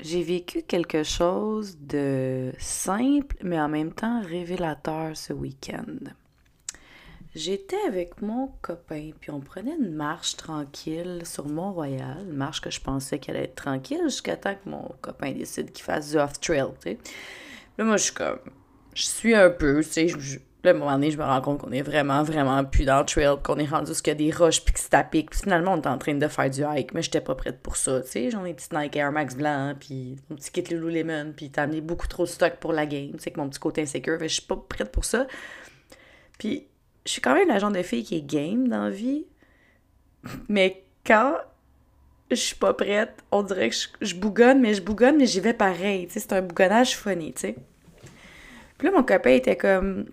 j'ai vécu quelque chose de simple, mais en même temps révélateur ce week-end. J'étais avec mon copain, puis on prenait une marche tranquille sur Mont-Royal, une marche que je pensais qu'elle allait être tranquille jusqu'à temps que mon copain décide qu'il fasse du off-trail, tu sais. Là, moi, je suis comme... Je suis un peu, tu sais, Là, à un moment donné, je me rends compte qu'on est vraiment, vraiment plus dans le trail, qu'on est rendu ce a des roches, puis que c'est à. Puis finalement, on est en train de faire du hike, mais j'étais pas prête pour ça, tu sais. J'en ai des petits Nike Air Max blancs, puis mon petit kit Lululemon, puis t'as amené beaucoup trop de stock pour la game, tu sais, que mon petit côté insécure. je suis pas prête pour ça. Puis je suis quand même la genre de fille qui est game dans la vie, mais quand je suis pas prête, on dirait que je, bougonne, mais je bougonne, mais j'y vais pareil, tu sais. C'est un bougonnage funny, tu sais. Puis là, mon copain était comme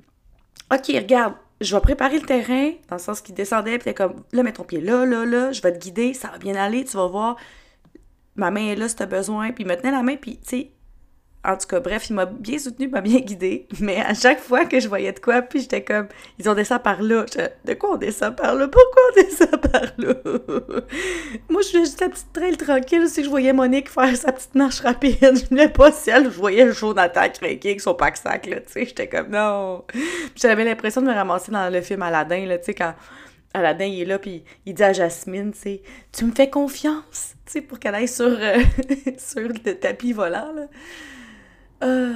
OK, regarde, je vais préparer le terrain, dans le sens qu'il descendait, puis comme, là, mets ton pied là, là, là, je vais te guider, ça va bien aller, tu vas voir, ma main est là si t'as besoin, puis il me tenait la main, puis, tu sais, en tout cas, bref, il m'a bien soutenu, m'a bien guidé. Mais à chaque fois que je voyais de quoi, puis j'étais comme, ils ont descendu par là. de quoi on descend par là? Pourquoi on descend par là? Moi, je faisais juste la petite trail tranquille. Si je voyais Monique faire sa petite marche rapide, je voulais pas celle je voyais Jonathan craquer avec son pack-sac, là, tu sais. J'étais comme, non. J'avais l'impression de me ramasser dans le film Aladdin, là, tu sais, quand Aladdin, il est là, puis il dit à Jasmine, tu sais, tu me fais confiance, tu sais, pour qu'elle aille sur, euh, sur le tapis volant, là. Euh...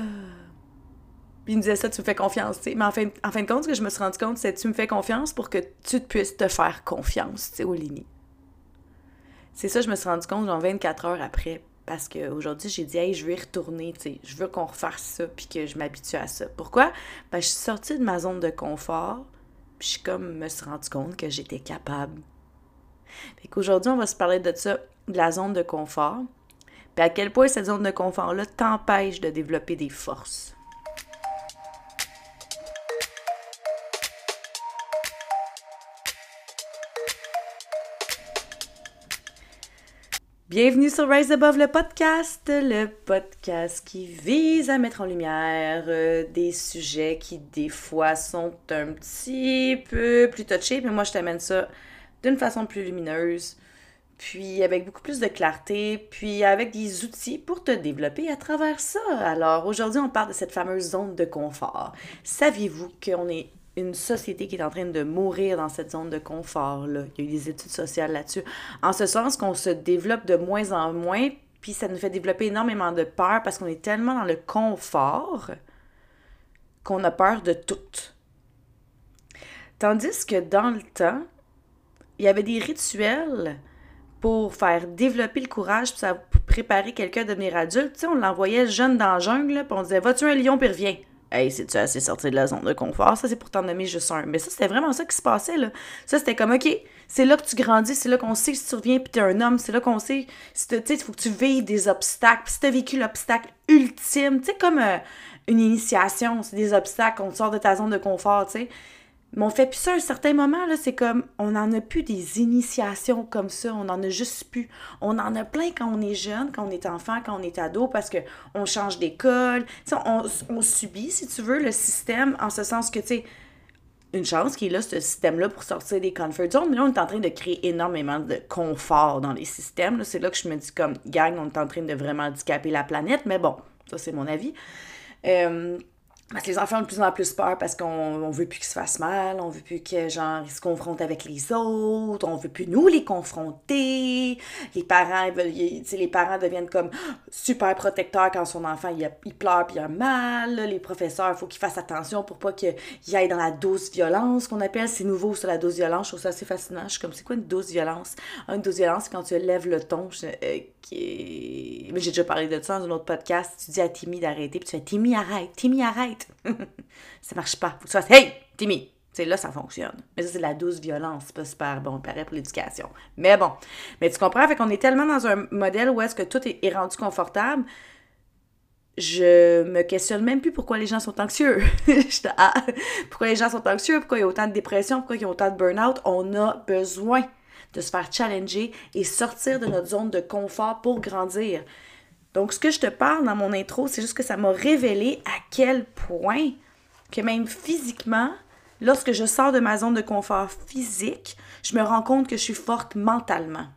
Puis il me disait ça, tu me fais confiance, tu sais. Mais en fin, en fin de compte, ce que je me suis rendu compte, c'est tu me fais confiance pour que tu puisses te faire confiance, tu sais. C'est ça, je me suis rendu compte, genre 24 heures après. Parce qu'aujourd'hui, j'ai dit, hey, je veux y retourner, tu sais. Je veux qu'on refasse ça, puis que je m'habitue à ça. Pourquoi? Ben, je suis sortie de ma zone de confort, puis je comme me suis rendu compte que j'étais capable. Fait qu'aujourd'hui, on va se parler de ça, de la zone de confort à quel point cette zone de confort-là t'empêche de développer des forces. Bienvenue sur Rise Above le podcast, le podcast qui vise à mettre en lumière euh, des sujets qui des fois sont un petit peu plus touchés, mais moi je t'amène ça d'une façon plus lumineuse, puis avec beaucoup plus de clarté, puis avec des outils pour te développer à travers ça. Alors aujourd'hui, on parle de cette fameuse zone de confort. Saviez-vous qu'on est une société qui est en train de mourir dans cette zone de confort-là? Il y a eu des études sociales là-dessus. En ce sens qu'on se développe de moins en moins, puis ça nous fait développer énormément de peur parce qu'on est tellement dans le confort qu'on a peur de tout. Tandis que dans le temps, il y avait des rituels pour faire développer le courage, puis ça préparer quelqu'un à devenir adulte. On l'envoyait jeune dans la jungle, puis on disait Va-tu un lion, puis reviens. Hey, c'est-tu assez sorti de la zone de confort? Ça, c'est pour t'en nommer juste un. Mais ça, c'était vraiment ça qui se passait, là. Ça, c'était comme, OK, c'est là que tu grandis, c'est là qu'on sait que si tu reviens puis t'es un homme, c'est là qu'on sait, tu sais, il faut que tu vives des obstacles. Puis si t'as vécu l'obstacle ultime, tu sais, comme euh, une initiation, c'est des obstacles, on sort de ta zone de confort, tu sais. Mais on fait plus ça à un certain moment, là, c'est comme, on n'en a plus des initiations comme ça, on en a juste plus. On en a plein quand on est jeune, quand on est enfant, quand on est ado, parce que on change d'école, on, on subit, si tu veux, le système, en ce sens que, tu sais, une chance qui est là, ce système-là, pour sortir des comfort zones, mais là, on est en train de créer énormément de confort dans les systèmes. C'est là que je me dis, comme, gang, on est en train de vraiment handicaper la planète, mais bon, ça, c'est mon avis. Euh, parce que les enfants ont de plus en plus peur parce qu'on veut plus qu'ils se fassent mal, on veut plus qu'ils genre ils se confrontent avec les autres, on veut plus nous les confronter. Les parents veulent les parents deviennent comme super protecteurs quand son enfant il, pleure puis il a mal, les professeurs, faut qu'ils fassent attention pour pas qu'il aille dans la dose violence qu'on appelle, c'est nouveau sur la dose violence, je trouve ça assez fascinant. Je suis comme c'est quoi une dose violence? Une dose violence c'est quand tu lèves le ton. Euh, mais j'ai déjà parlé de ça dans un autre podcast, tu dis à Timmy d'arrêter puis tu fais Timmy arrête, Timmy arrête ça marche pas. Faut que tu fasses Hey, Timmy! c'est là, ça fonctionne. Mais ça, c'est la douce violence. C'est pas super bon, pareil pour l'éducation. Mais bon. Mais tu comprends? Fait qu'on est tellement dans un modèle où est-ce que tout est, rendu confortable. Je me questionne même plus pourquoi les gens sont anxieux. Ah, pourquoi les gens sont anxieux? Pourquoi il y a autant de dépression? Pourquoi il y a autant de burn-out? On a besoin de se faire challenger et sortir de notre zone de confort pour grandir. Donc, ce que je te parle dans mon intro, c'est juste que ça m'a révélé à quel point que même physiquement, lorsque je sors de ma zone de confort physique, je me rends compte que je suis forte mentalement.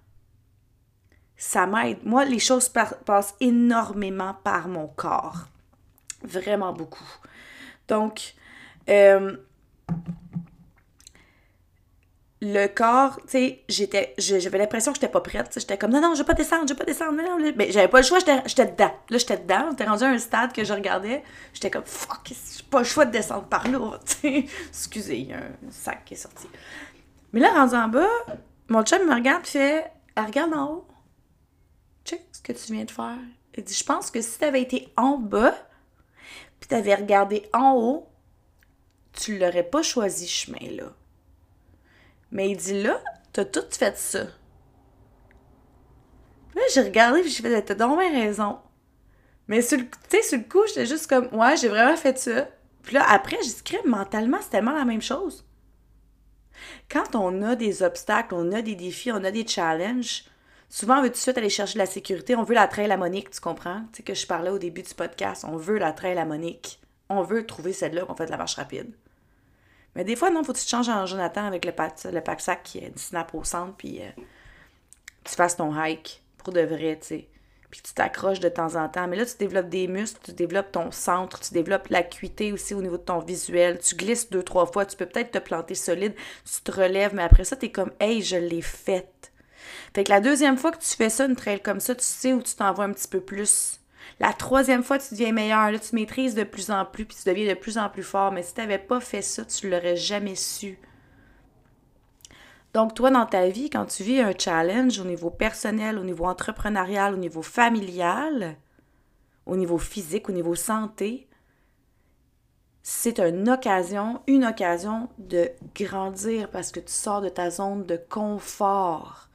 ça m'aide. Moi, les choses passent énormément par mon corps. Vraiment beaucoup. Donc, euh, le corps, tu sais, j'étais, j'avais l'impression que j'étais pas prête. J'étais comme, non, non, je vais pas descendre, je vais pas descendre. Non, non. Mais j'avais pas le choix, j'étais dedans. Là, j'étais dedans. J'étais rendu à un stade que je regardais. J'étais comme, fuck, j'ai pas le choix de descendre par là. Excusez, il y a un sac qui est sorti. Mais là, rendu en bas, mon chum me regarde et fait, elle regarde en haut. Check ce que tu viens de faire. Il dit, je pense que si t'avais été en bas, puis t'avais regardé en haut, tu l'aurais pas choisi ce chemin-là. Mais il dit là, t'as tout fait ça. Là, j'ai regardé et j'ai fait, t'as donc bien raison. Mais sur le, sur le coup, j'étais juste comme, ouais, j'ai vraiment fait ça. Puis là, après, j'ai dit, mentalement, c'est tellement la même chose. Quand on a des obstacles, on a des défis, on a des challenges, souvent on veut tout de suite aller chercher la sécurité. On veut la trail à Monique, tu comprends? Tu sais, que je parlais au début du podcast. On veut la trail à Monique. On veut trouver celle-là qu'on fait de la marche rapide. Mais des fois, non, faut que tu te changes en Jonathan avec le, pack, le pack-sac qui est du snap au centre, puis euh, tu fasses ton hike pour de vrai, tu sais. Puis tu t'accroches de temps en temps. Mais là, tu développes des muscles, tu développes ton centre, tu développes l'acuité aussi au niveau de ton visuel. Tu glisses deux, trois fois, tu peux peut-être te planter solide, tu te relèves, mais après ça, tu es comme, hey, je l'ai faite. Fait que la deuxième fois que tu fais ça, une trail comme ça, tu sais où tu t'envoies un petit peu plus. La troisième fois, tu deviens meilleur. Là, tu maîtrises de plus en plus, puis tu deviens de plus en plus fort. Mais si tu n'avais pas fait ça, tu ne l'aurais jamais su. Donc, toi, dans ta vie, quand tu vis un challenge au niveau personnel, au niveau entrepreneurial, au niveau familial, au niveau physique, au niveau santé, c'est une occasion, une occasion de grandir parce que tu sors de ta zone de confort.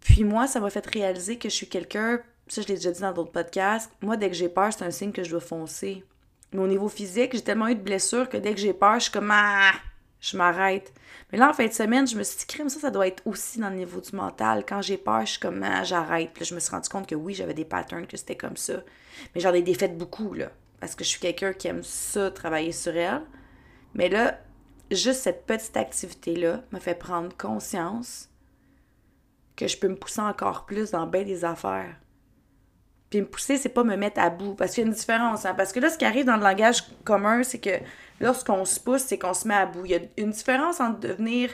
Puis moi, ça m'a fait réaliser que je suis quelqu'un ça je l'ai déjà dit dans d'autres podcasts, moi dès que j'ai peur, c'est un signe que je dois foncer. Mais au niveau physique, j'ai tellement eu de blessures que dès que j'ai peur, je suis comme ah, je m'arrête. Mais là, en fin de semaine, je me suis dit, crime, ça, ça doit être aussi dans le niveau du mental. Quand j'ai peur, je suis comme ah, j'arrête. Puis là, je me suis rendu compte que oui, j'avais des patterns, que c'était comme ça. Mais j'en ai défait beaucoup, là. Parce que je suis quelqu'un qui aime ça, travailler sur elle. Mais là, juste cette petite activité-là m'a fait prendre conscience que je peux me pousser encore plus dans bien des affaires. Puis me pousser, c'est pas me mettre à bout. Parce qu'il y a une différence. Hein. Parce que là, ce qui arrive dans le langage commun, c'est que lorsqu'on se pousse, c'est qu'on se met à bout. Il y a une différence entre devenir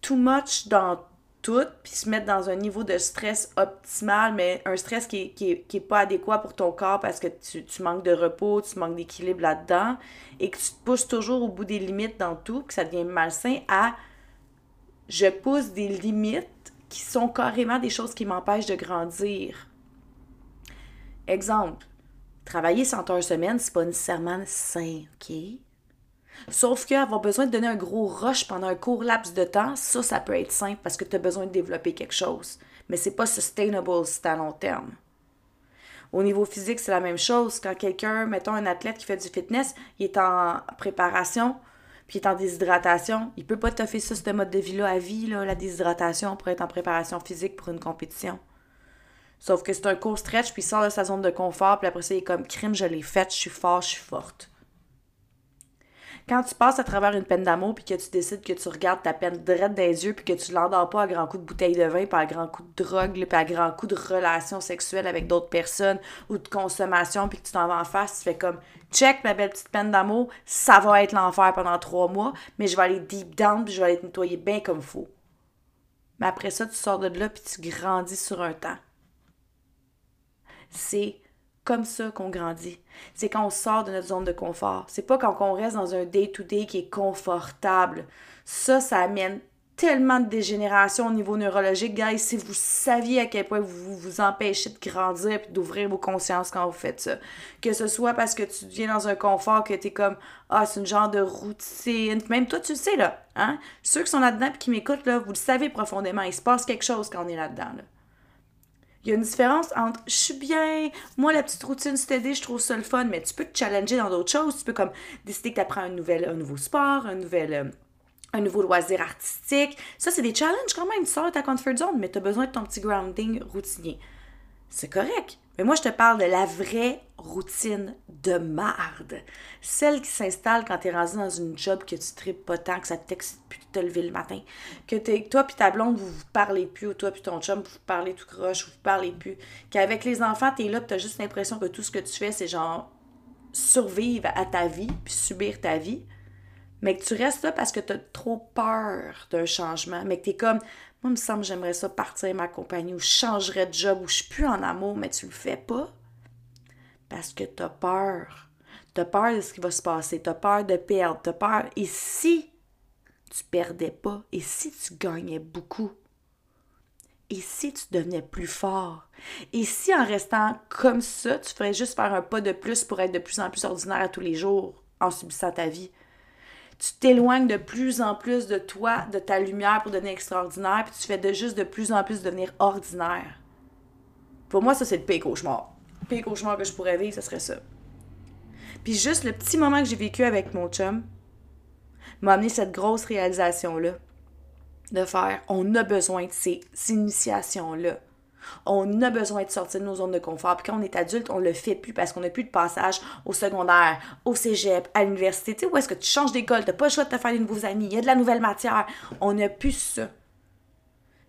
too much dans tout, puis se mettre dans un niveau de stress optimal, mais un stress qui est, qui est, pas adéquat pour ton corps parce que tu, tu manques de repos, tu manques d'équilibre là-dedans, et que tu te pousses toujours au bout des limites dans tout, que ça devient malsain, à je pousse des limites qui sont carrément des choses qui m'empêchent de grandir. Exemple, travailler 100 heures semaine, c'est pas nécessairement sain, OK? Sauf qu'avoir besoin de donner un gros rush pendant un court laps de temps, ça, ça peut être simple parce que tu as besoin de développer quelque chose. Mais c'est pas sustainable c'est à long terme. Au niveau physique, c'est la même chose. Quand quelqu'un, mettons un athlète qui fait du fitness, il est en préparation, puis il est en déshydratation, il peut pas te faire ça, ce mode de vie-là à vie, la déshydratation, pour être en préparation physique pour une compétition. Sauf que c'est un court stretch, puis il sort de sa zone de confort, puis après ça, il est comme crime, je l'ai faite, je suis fort, je suis forte. Quand tu passes à travers une peine d'amour, puis que tu décides que tu regardes ta peine droite dans les yeux, puis que tu l'endors pas à grands coups de bouteille de vin, puis à grands coups de drogue, puis à grands coups de relations sexuelles avec d'autres personnes, ou de consommation, puis que tu t'en vas en face, tu fais comme check ma belle petite peine d'amour, ça va être l'enfer pendant trois mois, mais je vais aller deep down, puis je vais aller nettoyer bien comme faut. Mais après ça, tu sors de là, puis tu grandis sur un temps. C'est comme ça qu'on grandit. C'est quand on sort de notre zone de confort. C'est pas quand on reste dans un day-to-day qui est confortable. Ça, ça amène tellement de dégénération au niveau neurologique. Guys, si vous saviez à quel point vous vous empêchez de grandir et d'ouvrir vos consciences quand vous faites ça. Que ce soit parce que tu viens dans un confort que tu es comme Ah, c'est une genre de routine. Même toi, tu le sais, là. Hein? Ceux qui sont là-dedans et qui m'écoutent, là, vous le savez profondément. Il se passe quelque chose quand on est là-dedans. Là. Il y a une différence entre je suis bien, moi la petite routine steady, je trouve ça le fun, mais tu peux te challenger dans d'autres choses. Tu peux comme décider que tu apprends un, nouvel, un nouveau sport, un nouvel. Euh, un nouveau loisir artistique. Ça, c'est des challenges quand même. Tu sors de ta comfort zone, mais tu as besoin de ton petit grounding routinier. C'est correct. Mais moi, je te parle de la vraie routine de marde. Celle qui s'installe quand tu es dans une job que tu tripes pas tant, que ça t'excite plus de te lever le matin. Que toi puis ta blonde, vous vous parlez plus, ou toi puis ton chum, vous vous parlez tout croche, vous vous parlez plus. Qu'avec les enfants, tu es là, tu as juste l'impression que tout ce que tu fais, c'est genre survivre à ta vie, puis subir ta vie. Mais que tu restes là parce que tu as trop peur d'un changement. Mais que tu es comme, moi, il me semble j'aimerais ça partir ma compagnie, ou je changerais de job, ou je suis plus en amour, mais tu le fais pas parce que tu as peur. Tu as peur de ce qui va se passer, tu as peur de perdre, tu peur. Et si tu perdais pas, et si tu gagnais beaucoup, et si tu devenais plus fort, et si en restant comme ça, tu ferais juste faire un pas de plus pour être de plus en plus ordinaire à tous les jours en subissant ta vie, tu t'éloignes de plus en plus de toi, de ta lumière pour devenir extraordinaire, puis tu fais de juste de plus en plus devenir ordinaire. Pour moi, ça, c'est le pire cauchemar pire cauchemar que je pourrais vivre, ce serait ça. Puis juste le petit moment que j'ai vécu avec mon chum m'a amené cette grosse réalisation-là de faire on a besoin de ces initiations-là. On a besoin de sortir de nos zones de confort. Puis quand on est adulte, on le fait plus parce qu'on n'a plus de passage au secondaire, au cégep, à l'université. Tu où est-ce que tu changes d'école, tu n'as pas le choix de te faire des nouveaux amis, il y a de la nouvelle matière. On n'a plus ça.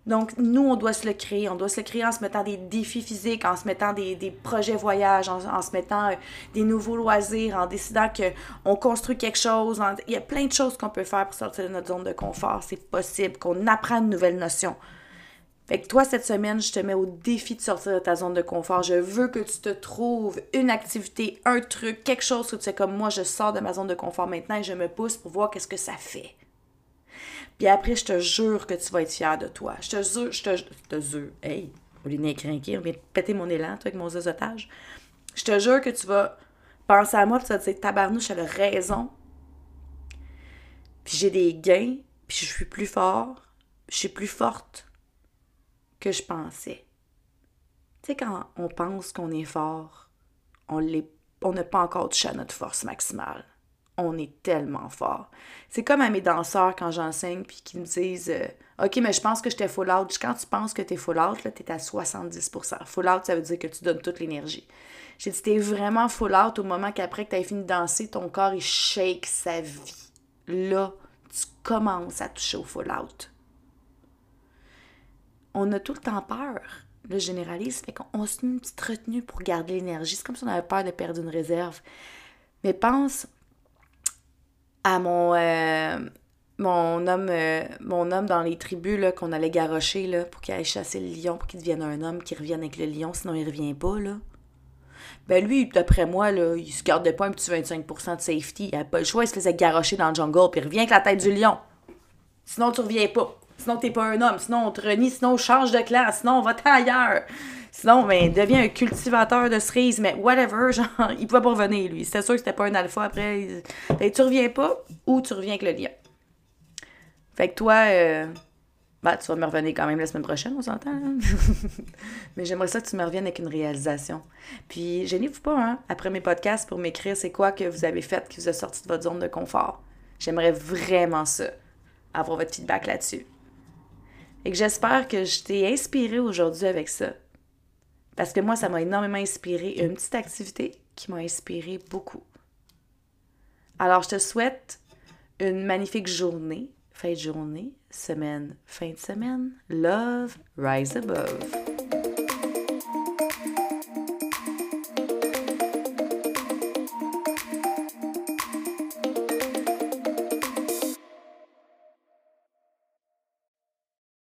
Donc, nous, on doit se le créer. On doit se le créer en se mettant des défis physiques, en se mettant des, projets voyage, en, se mettant euh, des nouveaux loisirs, en décidant qu'on construit quelque chose. il y a plein de choses qu'on peut faire pour sortir de notre zone de confort. C'est possible qu'on apprenne une nouvelle notion. Fait que toi, cette semaine, je te mets au défi de sortir de ta zone de confort. Je veux que tu te trouves une activité, un truc, quelque chose que tu sais comme moi, je sors de ma zone de confort maintenant et je me pousse pour voir qu'est-ce que ça fait. Puis après, je te jure que tu vas être fier de toi. Je te jure, je te, je te jure. Hey, lieu de craquer, on vient de péter mon élan, toi, avec mon zozotage. Je te jure que tu vas penser à moi, puis tu vas te dire, tabarnouche, elle a raison. Puis j'ai des gains, puis je suis plus fort, je suis plus forte que je pensais. Tu sais, quand on pense qu'on est fort, on n'a pas encore touché à notre force maximale on est tellement fort. C'est comme à mes danseurs quand j'enseigne puis qu'ils me disent euh, OK, mais je pense que j'étais full out. Quand tu penses que tu es full out, tu es à 70% Full out, ça veut dire que tu donnes toute l'énergie. J'ai dit t'es vraiment full out au moment qu'après que tu fini de danser, ton corps il shake sa vie. Là, tu commences à toucher au full out. On a tout le temps peur. Le généralise, fait qu'on se met une petite retenue pour garder l'énergie. C'est comme si on avait peur de perdre une réserve. Mais pense, à mon, euh, mon, homme, euh, mon homme dans les tribus qu'on allait garrocher là, pour qu'il aille chasser le lion, pour qu'il devienne un homme, qui revienne avec le lion, sinon il revient pas. Là. Ben lui, d'après moi, là, il se gardait pas un petit 25% de safety. Il avait pas le choix, il se faisait garrocher dans le jungle, puis il revient avec la tête du lion. Sinon, tu reviens pas. Sinon, t'es pas un homme. Sinon, on te renie. Sinon, on change de classe. Sinon, on va ailleurs. Sinon, ben, devient un cultivateur de cerises, mais whatever, genre, il pouvait pas revenir, lui. C'était sûr que c'était pas un alpha après. Ben, tu reviens pas ou tu reviens avec le lion. Fait que toi, euh, ben, tu vas me revenir quand même la semaine prochaine, on s'entend. Hein? mais j'aimerais ça que tu me reviennes avec une réalisation. Puis, gênez-vous pas, hein, après mes podcasts, pour m'écrire c'est quoi que vous avez fait qui vous a sorti de votre zone de confort. J'aimerais vraiment ça, avoir votre feedback là-dessus. Et que j'espère que je t'ai inspiré aujourd'hui avec ça. Parce que moi, ça m'a énormément inspiré. Une petite activité qui m'a inspiré beaucoup. Alors, je te souhaite une magnifique journée, fin de journée, semaine, fin de semaine. Love, rise above.